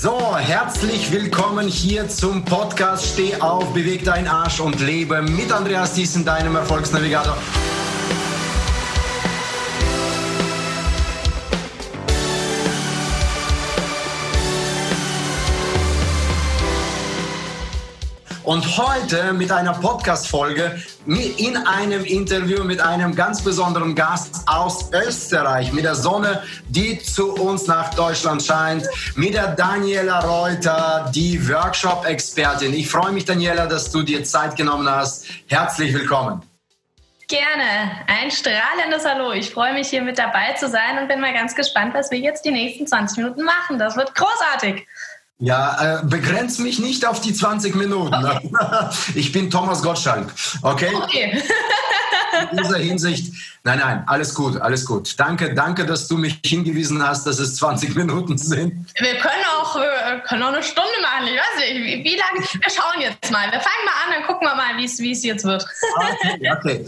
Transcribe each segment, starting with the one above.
So, herzlich willkommen hier zum Podcast Steh auf, beweg deinen Arsch und lebe mit Andreas Thiessen, deinem Erfolgsnavigator. Und heute mit einer Podcast-Folge in einem Interview mit einem ganz besonderen Gast aus Österreich, mit der Sonne, die zu uns nach Deutschland scheint, mit der Daniela Reuter, die Workshop-Expertin. Ich freue mich, Daniela, dass du dir Zeit genommen hast. Herzlich willkommen. Gerne. Ein strahlendes Hallo. Ich freue mich, hier mit dabei zu sein und bin mal ganz gespannt, was wir jetzt die nächsten 20 Minuten machen. Das wird großartig. Ja, äh, begrenz mich nicht auf die 20 Minuten. Okay. Ich bin Thomas Gottschalk. Okay? Okay. In dieser Hinsicht, nein, nein, alles gut, alles gut. Danke, danke, dass du mich hingewiesen hast, dass es 20 Minuten sind. Wir können auch, wir können auch eine Stunde machen. Ich weiß nicht, wie, wie lange. Wir schauen jetzt mal. Wir fangen mal an, dann gucken wir mal, wie es jetzt wird. Okay, okay.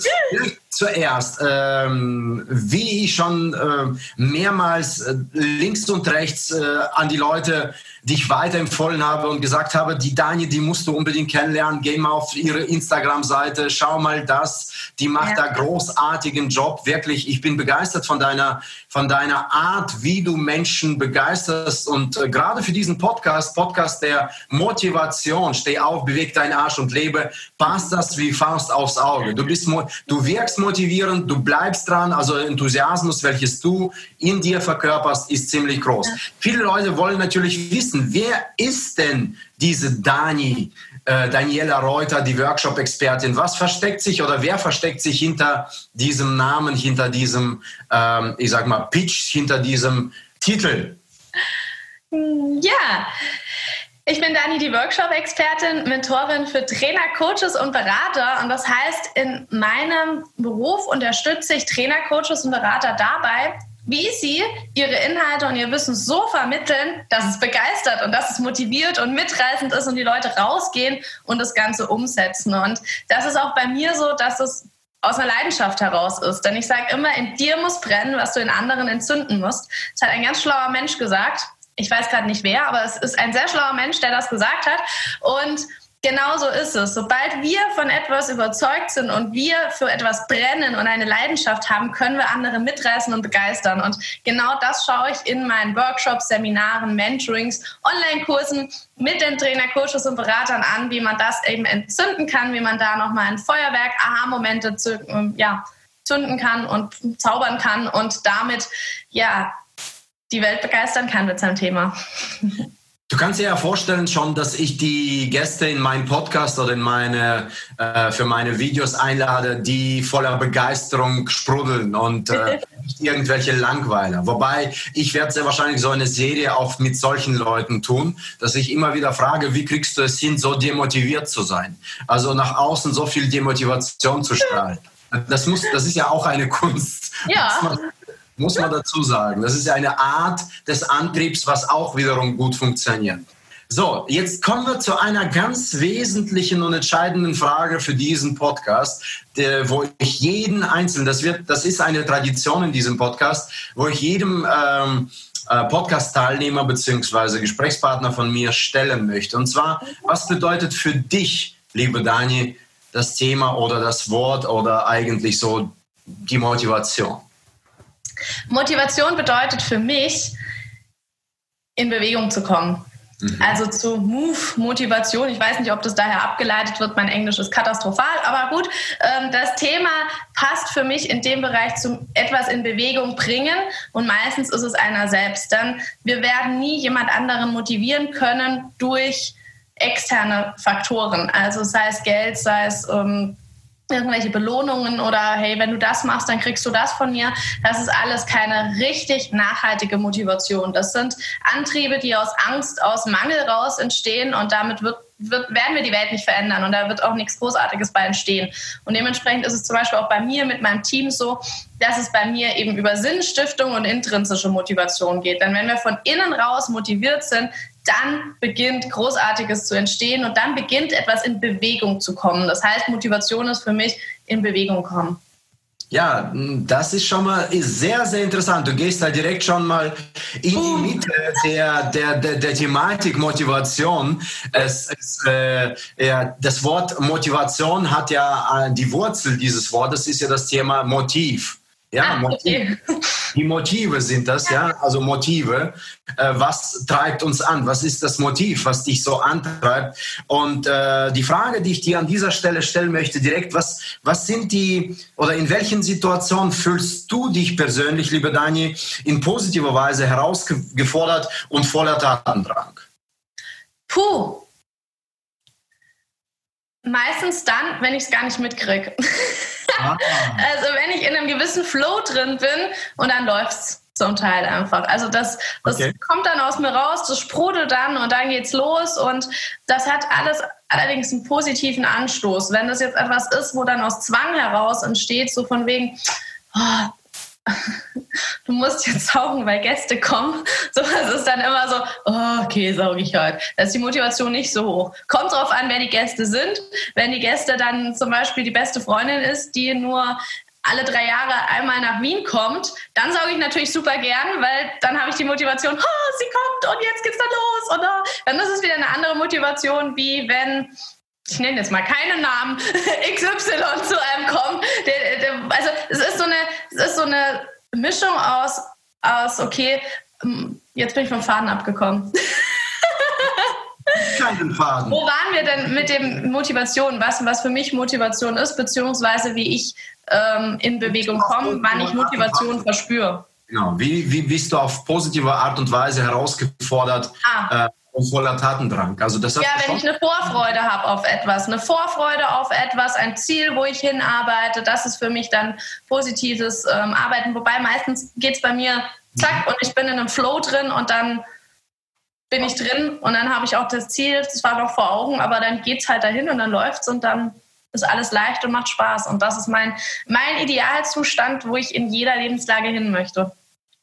Zuerst, ähm, wie ich schon äh, mehrmals äh, links und rechts äh, an die Leute die ich weiterempfohlen habe und gesagt habe, die Dani, die musst du unbedingt kennenlernen, geh mal auf ihre Instagram-Seite, schau mal das, die macht ja. da großartigen Job, wirklich, ich bin begeistert von deiner, von deiner Art, wie du Menschen begeisterst und äh, gerade für diesen Podcast, Podcast der Motivation, steh auf, beweg deinen Arsch und lebe, passt das wie Faust aufs Auge. Du bist, du wirkst motivierend, du bleibst dran, also Enthusiasmus, welches du in dir verkörperst, ist ziemlich groß. Viele Leute wollen natürlich wissen, wer ist denn diese Dani, äh, Daniela Reuter, die Workshop-Expertin? Was versteckt sich oder wer versteckt sich hinter diesem Namen, hinter diesem, ähm, ich sag mal, Pitch, hinter diesem Titel? Ja. Ich bin Dani, die Workshop-Expertin, Mentorin für Trainer, Coaches und Berater. Und das heißt, in meinem Beruf unterstütze ich Trainer, Coaches und Berater dabei, wie sie ihre Inhalte und ihr Wissen so vermitteln, dass es begeistert und dass es motiviert und mitreißend ist und die Leute rausgehen und das Ganze umsetzen. Und das ist auch bei mir so, dass es aus einer Leidenschaft heraus ist. Denn ich sage immer, in dir muss brennen, was du in anderen entzünden musst. Das hat ein ganz schlauer Mensch gesagt. Ich weiß gerade nicht wer, aber es ist ein sehr schlauer Mensch, der das gesagt hat. Und Genau so ist es. Sobald wir von etwas überzeugt sind und wir für etwas brennen und eine Leidenschaft haben, können wir andere mitreißen und begeistern. Und genau das schaue ich in meinen Workshops, Seminaren, Mentorings, Online-Kursen mit den Trainer, Coaches und Beratern an, wie man das eben entzünden kann, wie man da nochmal ein Feuerwerk, Aha-Momente ähm, ja, zünden kann und zaubern kann und damit ja die Welt begeistern kann mit seinem Thema. Du kannst dir ja vorstellen schon, dass ich die Gäste in meinen Podcast oder in meine, äh, für meine Videos einlade, die voller Begeisterung sprudeln und äh, nicht irgendwelche Langweiler. Wobei ich werde sehr wahrscheinlich so eine Serie auch mit solchen Leuten tun, dass ich immer wieder frage, wie kriegst du es hin, so demotiviert zu sein? Also nach außen so viel Demotivation zu strahlen. Das, muss, das ist ja auch eine Kunst. Ja muss man dazu sagen. Das ist eine Art des Antriebs, was auch wiederum gut funktioniert. So, jetzt kommen wir zu einer ganz wesentlichen und entscheidenden Frage für diesen Podcast, der, wo ich jeden Einzelnen, das, wird, das ist eine Tradition in diesem Podcast, wo ich jedem ähm, äh, Podcast-Teilnehmer bzw. Gesprächspartner von mir stellen möchte. Und zwar, was bedeutet für dich, liebe Dani, das Thema oder das Wort oder eigentlich so die Motivation? Motivation bedeutet für mich, in Bewegung zu kommen. Mhm. Also zu Move, Motivation. Ich weiß nicht, ob das daher abgeleitet wird. Mein Englisch ist katastrophal, aber gut. Ähm, das Thema passt für mich in dem Bereich zum etwas in Bewegung bringen und meistens ist es einer selbst. Denn wir werden nie jemand anderen motivieren können durch externe Faktoren. Also sei es Geld, sei es ähm, irgendwelche Belohnungen oder hey, wenn du das machst, dann kriegst du das von mir. Das ist alles keine richtig nachhaltige Motivation. Das sind Antriebe, die aus Angst, aus Mangel raus entstehen und damit wird, werden wir die Welt nicht verändern und da wird auch nichts Großartiges bei entstehen. Und dementsprechend ist es zum Beispiel auch bei mir mit meinem Team so, dass es bei mir eben über Sinnstiftung und intrinsische Motivation geht. Denn wenn wir von innen raus motiviert sind, dann beginnt Großartiges zu entstehen und dann beginnt etwas in Bewegung zu kommen. Das heißt, Motivation ist für mich in Bewegung kommen. Ja, das ist schon mal sehr, sehr interessant. Du gehst da direkt schon mal in die Mitte der, der, der, der Thematik Motivation. Es, es, äh, ja, das Wort Motivation hat ja äh, die Wurzel dieses Wortes, ist ja das Thema Motiv. Ja, ah, okay. die Motive sind das, ja, also Motive. Äh, was treibt uns an? Was ist das Motiv, was dich so antreibt? Und äh, die Frage, die ich dir an dieser Stelle stellen möchte, direkt, was, was sind die oder in welchen Situationen fühlst du dich persönlich, liebe Dani, in positiver Weise herausgefordert und voller Tatendrang? Puh. Meistens dann, wenn ich es gar nicht mitkriege. Ah. also wenn ich in einem gewissen Flow drin bin und dann läuft es zum Teil einfach. Also das, das okay. kommt dann aus mir raus, das sprudelt dann und dann geht's los und das hat alles allerdings einen positiven Anstoß. Wenn das jetzt etwas ist, wo dann aus Zwang heraus entsteht, so von wegen, oh, du musst jetzt saugen, weil Gäste kommen. So was ist dann immer so, oh, okay, sauge ich heute. Da ist die Motivation nicht so hoch. Kommt drauf an, wer die Gäste sind. Wenn die Gäste dann zum Beispiel die beste Freundin ist, die nur alle drei Jahre einmal nach Wien kommt, dann sauge ich natürlich super gern, weil dann habe ich die Motivation, oh, sie kommt und jetzt geht's dann los. Oder dann ist es wieder eine andere Motivation, wie wenn ich nenne jetzt mal keinen Namen, XY zu einem kommt. Also es ist so eine, es ist so eine Mischung aus, aus, okay, jetzt bin ich vom Faden abgekommen. Keinen Faden. Wo waren wir denn mit dem Motivation? Was, was für mich Motivation ist, beziehungsweise wie ich ähm, in Bewegung komme, wann ich Motivation verspüre. Genau. Wie, wie bist du auf positive Art und Weise herausgefordert, ah. äh, und voller Tatendrang. Also das ja, wenn ich eine Vorfreude habe auf etwas, eine Vorfreude auf etwas, ein Ziel, wo ich hinarbeite, das ist für mich dann positives ähm, Arbeiten. Wobei meistens geht es bei mir zack und ich bin in einem Flow drin und dann bin ich drin und dann habe ich auch das Ziel, das war noch vor Augen, aber dann geht es halt dahin und dann läuft es und dann ist alles leicht und macht Spaß. Und das ist mein, mein Idealzustand, wo ich in jeder Lebenslage hin möchte.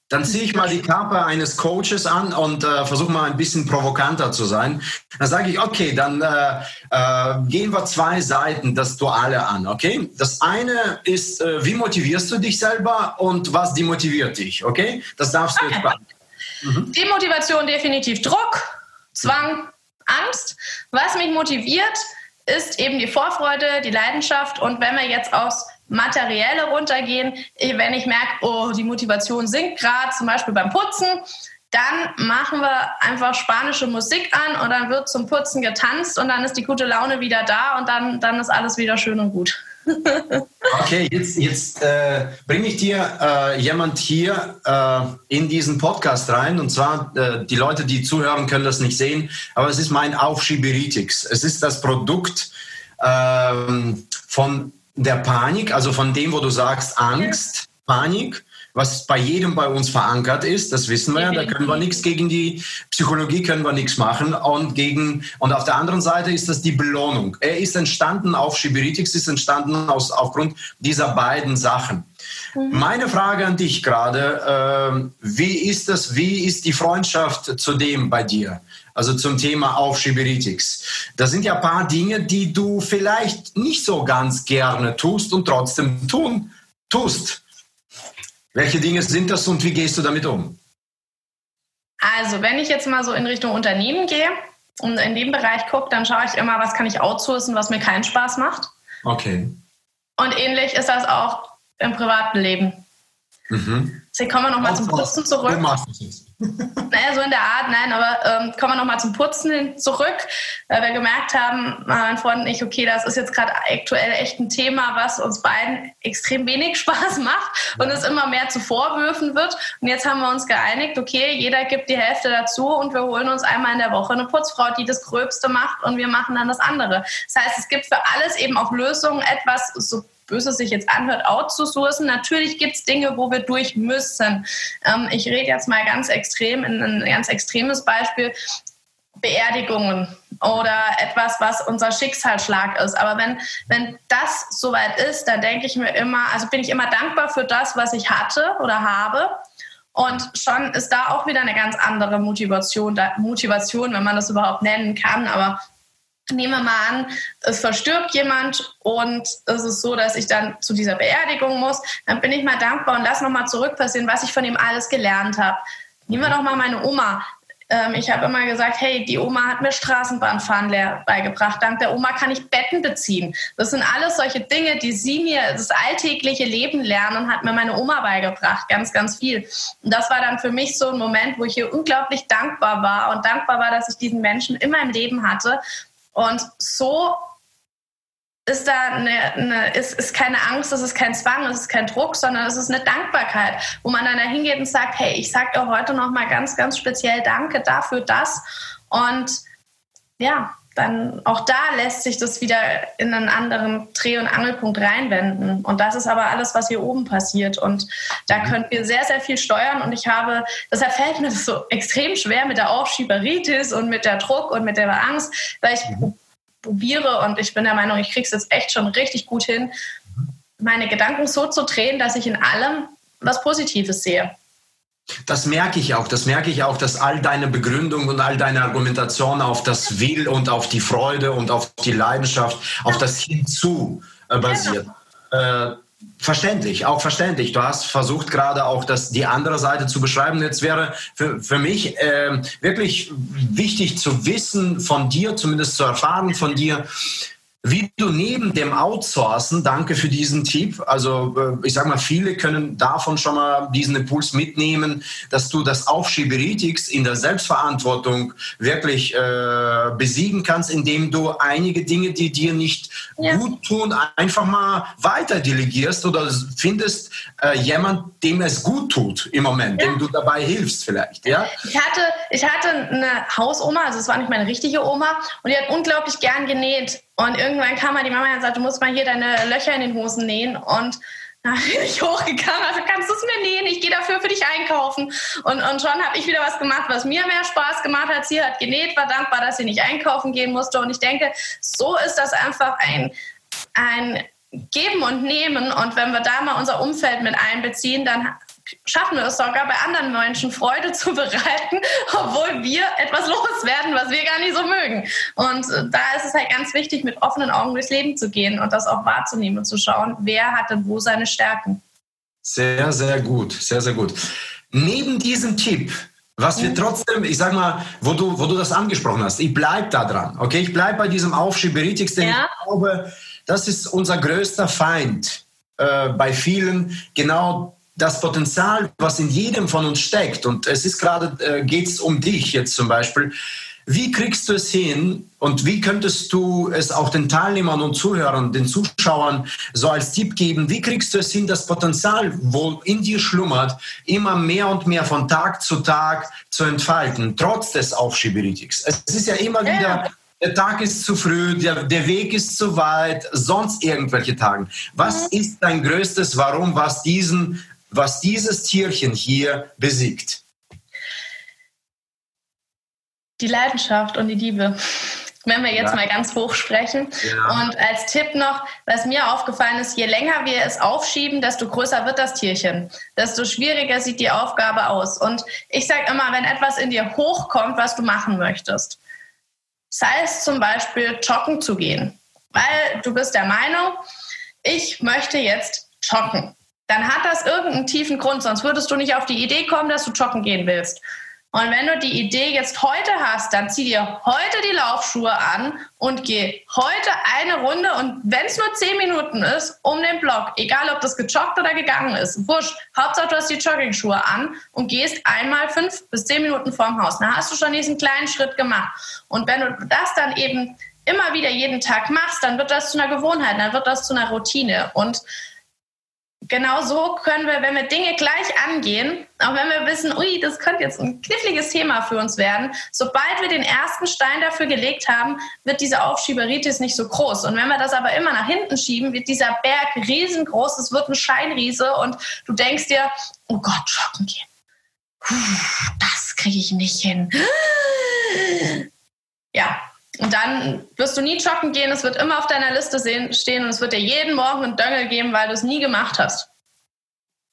Dann ziehe ich mal die Kappe eines Coaches an und äh, versuche mal ein bisschen provokanter zu sein. Dann sage ich, okay, dann äh, äh, gehen wir zwei Seiten das Duale an, okay? Das eine ist, äh, wie motivierst du dich selber und was demotiviert dich, okay? Das darfst du okay. jetzt beantworten. Mhm. Demotivation definitiv Druck, Zwang, Angst. Was mich motiviert, ist eben die Vorfreude, die Leidenschaft und wenn wir jetzt aus Materielle runtergehen. Wenn ich merke, oh, die Motivation sinkt gerade, zum Beispiel beim Putzen, dann machen wir einfach spanische Musik an und dann wird zum Putzen getanzt und dann ist die gute Laune wieder da und dann, dann ist alles wieder schön und gut. okay, jetzt, jetzt äh, bringe ich dir äh, jemand hier äh, in diesen Podcast rein und zwar äh, die Leute, die zuhören, können das nicht sehen, aber es ist mein Aufschieberitix. Es ist das Produkt ähm, von der Panik, also von dem, wo du sagst Angst, Panik, was bei jedem bei uns verankert ist, das wissen wir ja, da können wir nichts gegen die Psychologie, können wir nichts machen. Und, gegen, und auf der anderen Seite ist das die Belohnung. Er ist entstanden, auf Schibiritis ist entstanden aus, aufgrund dieser beiden Sachen. Mhm. Meine Frage an dich gerade, äh, wie ist das, wie ist die Freundschaft zu dem bei dir? also zum Thema Aufschieberitis. Das sind ja ein paar Dinge, die du vielleicht nicht so ganz gerne tust und trotzdem tun tust. Welche Dinge sind das und wie gehst du damit um? Also, wenn ich jetzt mal so in Richtung Unternehmen gehe und in dem Bereich gucke, dann schaue ich immer, was kann ich outsourcen, was mir keinen Spaß macht. Okay. Und ähnlich ist das auch im privaten Leben. Mhm. Jetzt kommen wir nochmal zum Putzen zurück. Du machst es jetzt. naja, so in der Art, nein, aber ähm, kommen wir nochmal zum Putzen zurück, weil wir gemerkt haben, mein Freund und ich, okay, das ist jetzt gerade aktuell echt ein Thema, was uns beiden extrem wenig Spaß macht und es immer mehr zu Vorwürfen wird. Und jetzt haben wir uns geeinigt, okay, jeder gibt die Hälfte dazu und wir holen uns einmal in der Woche eine Putzfrau, die das Gröbste macht und wir machen dann das andere. Das heißt, es gibt für alles eben auch Lösungen, etwas so böse sich jetzt anhört, outzusourcen. Natürlich gibt es Dinge, wo wir durch müssen. Ähm, ich rede jetzt mal ganz extrem, in ein ganz extremes Beispiel. Beerdigungen oder etwas, was unser Schicksalsschlag ist. Aber wenn, wenn das soweit ist, dann denke ich mir immer, also bin ich immer dankbar für das, was ich hatte oder habe. Und schon ist da auch wieder eine ganz andere Motivation, Motivation, wenn man das überhaupt nennen kann. Aber nehmen wir mal an, es verstirbt jemand und es ist so, dass ich dann zu dieser Beerdigung muss, dann bin ich mal dankbar und lass nochmal zurück passieren, was ich von ihm alles gelernt habe. Nehmen wir doch mal meine Oma. Ähm, ich habe immer gesagt, hey, die Oma hat mir Straßenbahnfahren beigebracht. Dank der Oma kann ich Betten beziehen. Das sind alles solche Dinge, die sie mir das alltägliche Leben lernen hat mir meine Oma beigebracht. Ganz, ganz viel. Und das war dann für mich so ein Moment, wo ich hier unglaublich dankbar war und dankbar war, dass ich diesen Menschen in meinem Leben hatte und so ist da eine, eine, ist, ist keine Angst, es ist kein Zwang, es ist kein Druck, sondern es ist eine Dankbarkeit, wo man dann da hingeht und sagt, hey, ich sage dir heute noch mal ganz, ganz speziell Danke dafür, das. Und ja, dann auch da lässt sich das wieder in einen anderen Dreh- und Angelpunkt reinwenden. Und das ist aber alles, was hier oben passiert. Und da mhm. können wir sehr, sehr viel steuern. Und ich habe, deshalb fällt mir das so extrem schwer mit der Aufschieberitis und mit der Druck und mit der Angst, weil ich mhm. probiere und ich bin der Meinung, ich kriege es jetzt echt schon richtig gut hin, meine Gedanken so zu drehen, dass ich in allem was Positives sehe. Das merke ich auch. Das merke ich auch, dass all deine Begründung und all deine Argumentation auf das Will und auf die Freude und auf die Leidenschaft, auf das Hinzu äh, basiert. Äh, verständlich, auch verständlich. Du hast versucht gerade auch das, die andere Seite zu beschreiben. Jetzt wäre für, für mich äh, wirklich wichtig zu wissen von dir, zumindest zu erfahren von dir, wie du neben dem Outsourcen, danke für diesen Tipp, also äh, ich sage mal, viele können davon schon mal diesen Impuls mitnehmen, dass du das Aufschieberitis in der Selbstverantwortung wirklich äh, besiegen kannst, indem du einige Dinge, die dir nicht ja. gut tun, einfach mal weiter delegierst oder findest äh, jemand, dem es gut tut im Moment, ja. dem du dabei hilfst vielleicht. Ja? Ich, hatte, ich hatte eine Hausoma, also es war nicht meine richtige Oma, und die hat unglaublich gern genäht. Und irgendwann kam mal die Mama und sagte, du musst mal hier deine Löcher in den Hosen nähen. Und da bin ich hochgegangen, also kannst du es mir nähen? Ich gehe dafür für dich einkaufen. Und, und schon habe ich wieder was gemacht, was mir mehr Spaß gemacht hat. Sie hat genäht, war dankbar, dass sie nicht einkaufen gehen musste. Und ich denke, so ist das einfach ein, ein Geben und Nehmen. Und wenn wir da mal unser Umfeld mit einbeziehen, dann schaffen wir es sogar bei anderen Menschen Freude zu bereiten, obwohl wir etwas loswerden, was wir gar nicht so mögen. Und äh, da ist es halt ganz wichtig, mit offenen Augen durchs Leben zu gehen und das auch wahrzunehmen und zu schauen, wer hat denn wo seine Stärken. Sehr, sehr gut, sehr, sehr gut. Neben diesem Tipp, was wir mhm. trotzdem, ich sag mal, wo du, wo du das angesprochen hast, ich bleib da dran, okay? Ich bleib bei diesem Aufschieberitis, denn ja. ich glaube, das ist unser größter Feind äh, bei vielen, genau das Potenzial, was in jedem von uns steckt, und es ist gerade, äh, geht es um dich jetzt zum Beispiel, wie kriegst du es hin und wie könntest du es auch den Teilnehmern und Zuhörern, den Zuschauern so als Tipp geben? Wie kriegst du es hin, das Potenzial, wo in dir schlummert, immer mehr und mehr von Tag zu Tag zu entfalten, trotz des Aufschieberitis? Es ist ja immer ja. wieder, der Tag ist zu früh, der, der Weg ist zu weit, sonst irgendwelche Tage. Was mhm. ist dein größtes Warum, was diesen was dieses Tierchen hier besiegt? Die Leidenschaft und die Liebe. Wenn wir jetzt ja. mal ganz hoch sprechen. Ja. Und als Tipp noch, was mir aufgefallen ist, je länger wir es aufschieben, desto größer wird das Tierchen, desto schwieriger sieht die Aufgabe aus. Und ich sage immer, wenn etwas in dir hochkommt, was du machen möchtest, sei es zum Beispiel joggen zu gehen, weil du bist der Meinung, ich möchte jetzt joggen dann hat das irgendeinen tiefen Grund, sonst würdest du nicht auf die Idee kommen, dass du joggen gehen willst. Und wenn du die Idee jetzt heute hast, dann zieh dir heute die Laufschuhe an und geh heute eine Runde und wenn es nur zehn Minuten ist, um den Block, egal ob das gejoggt oder gegangen ist, wurscht, Hauptsache du hast die Jogging-Schuhe an und gehst einmal fünf bis zehn Minuten vorm Haus. Dann hast du schon diesen kleinen Schritt gemacht. Und wenn du das dann eben immer wieder jeden Tag machst, dann wird das zu einer Gewohnheit, dann wird das zu einer Routine. Und genau so können wir, wenn wir Dinge gleich angehen, auch wenn wir wissen, ui, das könnte jetzt ein kniffliges Thema für uns werden, sobald wir den ersten Stein dafür gelegt haben, wird diese Aufschieberitis nicht so groß. Und wenn wir das aber immer nach hinten schieben, wird dieser Berg riesengroß, es wird ein Scheinriese und du denkst dir, oh Gott, joggen gehen. Puh, das kriege ich nicht hin. Ja, und dann wirst du nie joggen gehen, es wird immer auf deiner Liste stehen und es wird dir jeden Morgen einen Döngel geben, weil du es nie gemacht hast.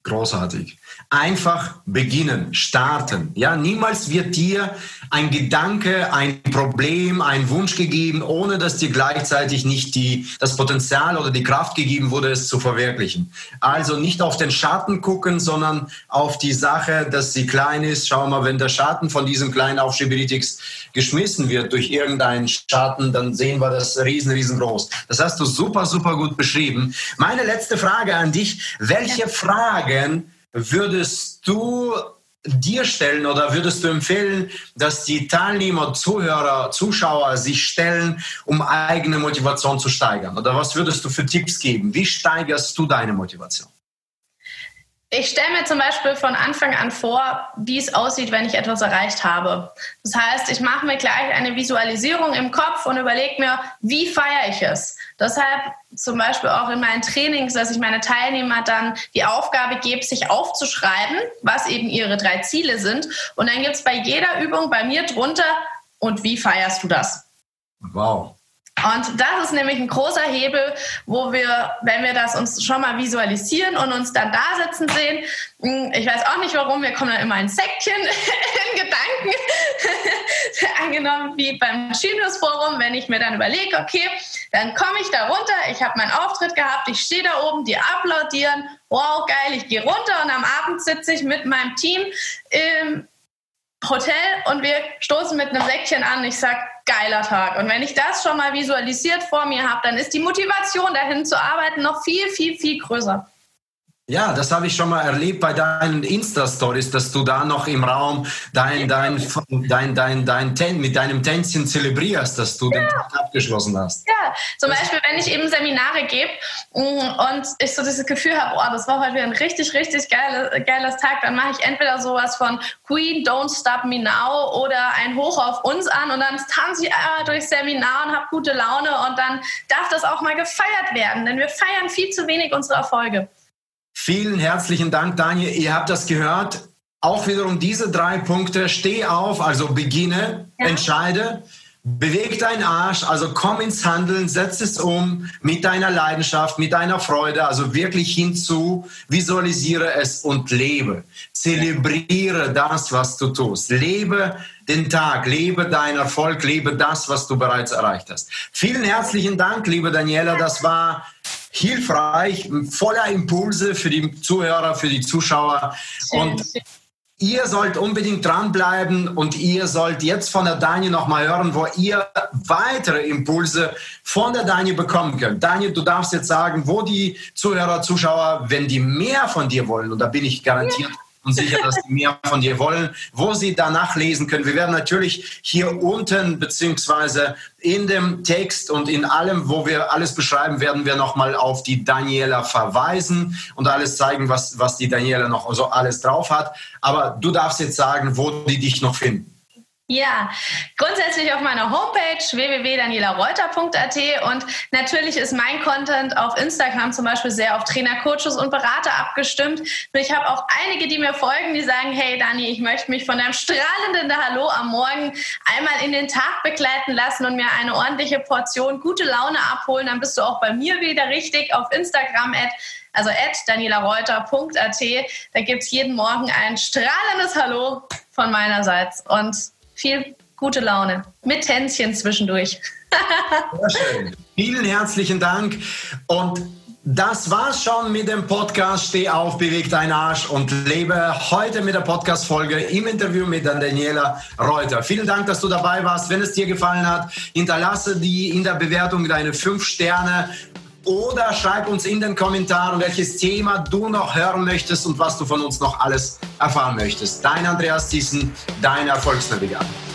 Großartig. Einfach beginnen, starten. Ja, niemals wird dir ein Gedanke, ein Problem, ein Wunsch gegeben, ohne dass dir gleichzeitig nicht die, das Potenzial oder die Kraft gegeben wurde, es zu verwirklichen. Also nicht auf den Schatten gucken, sondern auf die Sache, dass sie klein ist. Schau mal, wenn der Schatten von diesem kleinen Aufschiebelitix geschmissen wird durch irgendeinen Schatten, dann sehen wir das riesen, riesengroß. Das hast du super, super gut beschrieben. Meine letzte Frage an dich. Welche Fragen würdest du dir stellen oder würdest du empfehlen, dass die Teilnehmer, Zuhörer, Zuschauer sich stellen, um eigene Motivation zu steigern? Oder was würdest du für Tipps geben? Wie steigerst du deine Motivation? Ich stelle mir zum Beispiel von Anfang an vor, wie es aussieht, wenn ich etwas erreicht habe. Das heißt, ich mache mir gleich eine Visualisierung im Kopf und überlege mir, wie feiere ich es. Deshalb zum Beispiel auch in meinen Trainings, dass ich meine Teilnehmer dann die Aufgabe gebe, sich aufzuschreiben, was eben ihre drei Ziele sind. Und dann gibt es bei jeder Übung bei mir drunter, und wie feierst du das? Wow. Und das ist nämlich ein großer Hebel, wo wir, wenn wir das uns schon mal visualisieren und uns dann da sitzen sehen, hm, ich weiß auch nicht warum, wir kommen dann immer ein Säckchen in Gedanken, angenommen wie beim Genius Forum, wenn ich mir dann überlege, okay, dann komme ich da runter, ich habe meinen Auftritt gehabt, ich stehe da oben, die applaudieren, wow, geil, ich gehe runter und am Abend sitze ich mit meinem Team im Hotel und wir stoßen mit einem Säckchen an. Ich sage, geiler Tag. Und wenn ich das schon mal visualisiert vor mir habe, dann ist die Motivation dahin zu arbeiten noch viel, viel, viel größer. Ja, das habe ich schon mal erlebt bei deinen Insta-Stories, dass du da noch im Raum dein, dein, dein, dein, dein, Ten, mit deinem Tänzchen zelebrierst, dass du ja. den Tag abgeschlossen hast. Ja, zum Beispiel, wenn ich eben Seminare gebe mm, und ich so dieses Gefühl habe, oh, das war heute wieder ein richtig, richtig geile, geiles Tag, dann mache ich entweder sowas von Queen, Don't Stop Me Now oder ein Hoch auf uns an und dann tanze ich äh, durchs Seminar und habe gute Laune und dann darf das auch mal gefeiert werden, denn wir feiern viel zu wenig unsere Erfolge. Vielen herzlichen Dank, Daniel. Ihr habt das gehört. Auch wiederum diese drei Punkte. Steh auf, also beginne, ja. entscheide. Beweg deinen Arsch, also komm ins Handeln, setz es um mit deiner Leidenschaft, mit deiner Freude, also wirklich hinzu, visualisiere es und lebe. Zelebriere das, was du tust. Lebe den Tag, lebe deinen Erfolg, lebe das, was du bereits erreicht hast. Vielen herzlichen Dank, liebe Daniela. Das war hilfreich, voller Impulse für die Zuhörer, für die Zuschauer. Und ihr sollt unbedingt dranbleiben und ihr sollt jetzt von der Daniel nochmal hören, wo ihr weitere Impulse von der Daniel bekommen könnt. Daniel, du darfst jetzt sagen, wo die Zuhörer, Zuschauer, wenn die mehr von dir wollen, und da bin ich garantiert, ja und sicher, dass sie mehr von dir wollen, wo sie danach lesen können. Wir werden natürlich hier unten beziehungsweise in dem Text und in allem, wo wir alles beschreiben, werden wir nochmal auf die Daniela verweisen und alles zeigen, was, was die Daniela noch so alles drauf hat. Aber du darfst jetzt sagen, wo die dich noch finden. Ja, grundsätzlich auf meiner Homepage www.danielareuter.at und natürlich ist mein Content auf Instagram zum Beispiel sehr auf Trainer, Coaches und Berater abgestimmt. Ich habe auch einige, die mir folgen, die sagen, hey Dani, ich möchte mich von deinem strahlenden Hallo am Morgen einmal in den Tag begleiten lassen und mir eine ordentliche Portion gute Laune abholen. Dann bist du auch bei mir wieder richtig auf Instagram at also at danielareuter.at. Da gibt es jeden Morgen ein strahlendes Hallo von meinerseits. Und viel gute Laune. Mit Tänzchen zwischendurch. Vielen herzlichen Dank. Und das war's schon mit dem Podcast Steh auf, beweg deinen Arsch und lebe heute mit der Podcast-Folge im Interview mit Daniela Reuter. Vielen Dank, dass du dabei warst. Wenn es dir gefallen hat, hinterlasse die in der Bewertung deine fünf Sterne oder schreib uns in den Kommentaren, welches Thema du noch hören möchtest und was du von uns noch alles erfahren möchtest. Dein Andreas Thiessen, dein Erfolgsnavigator.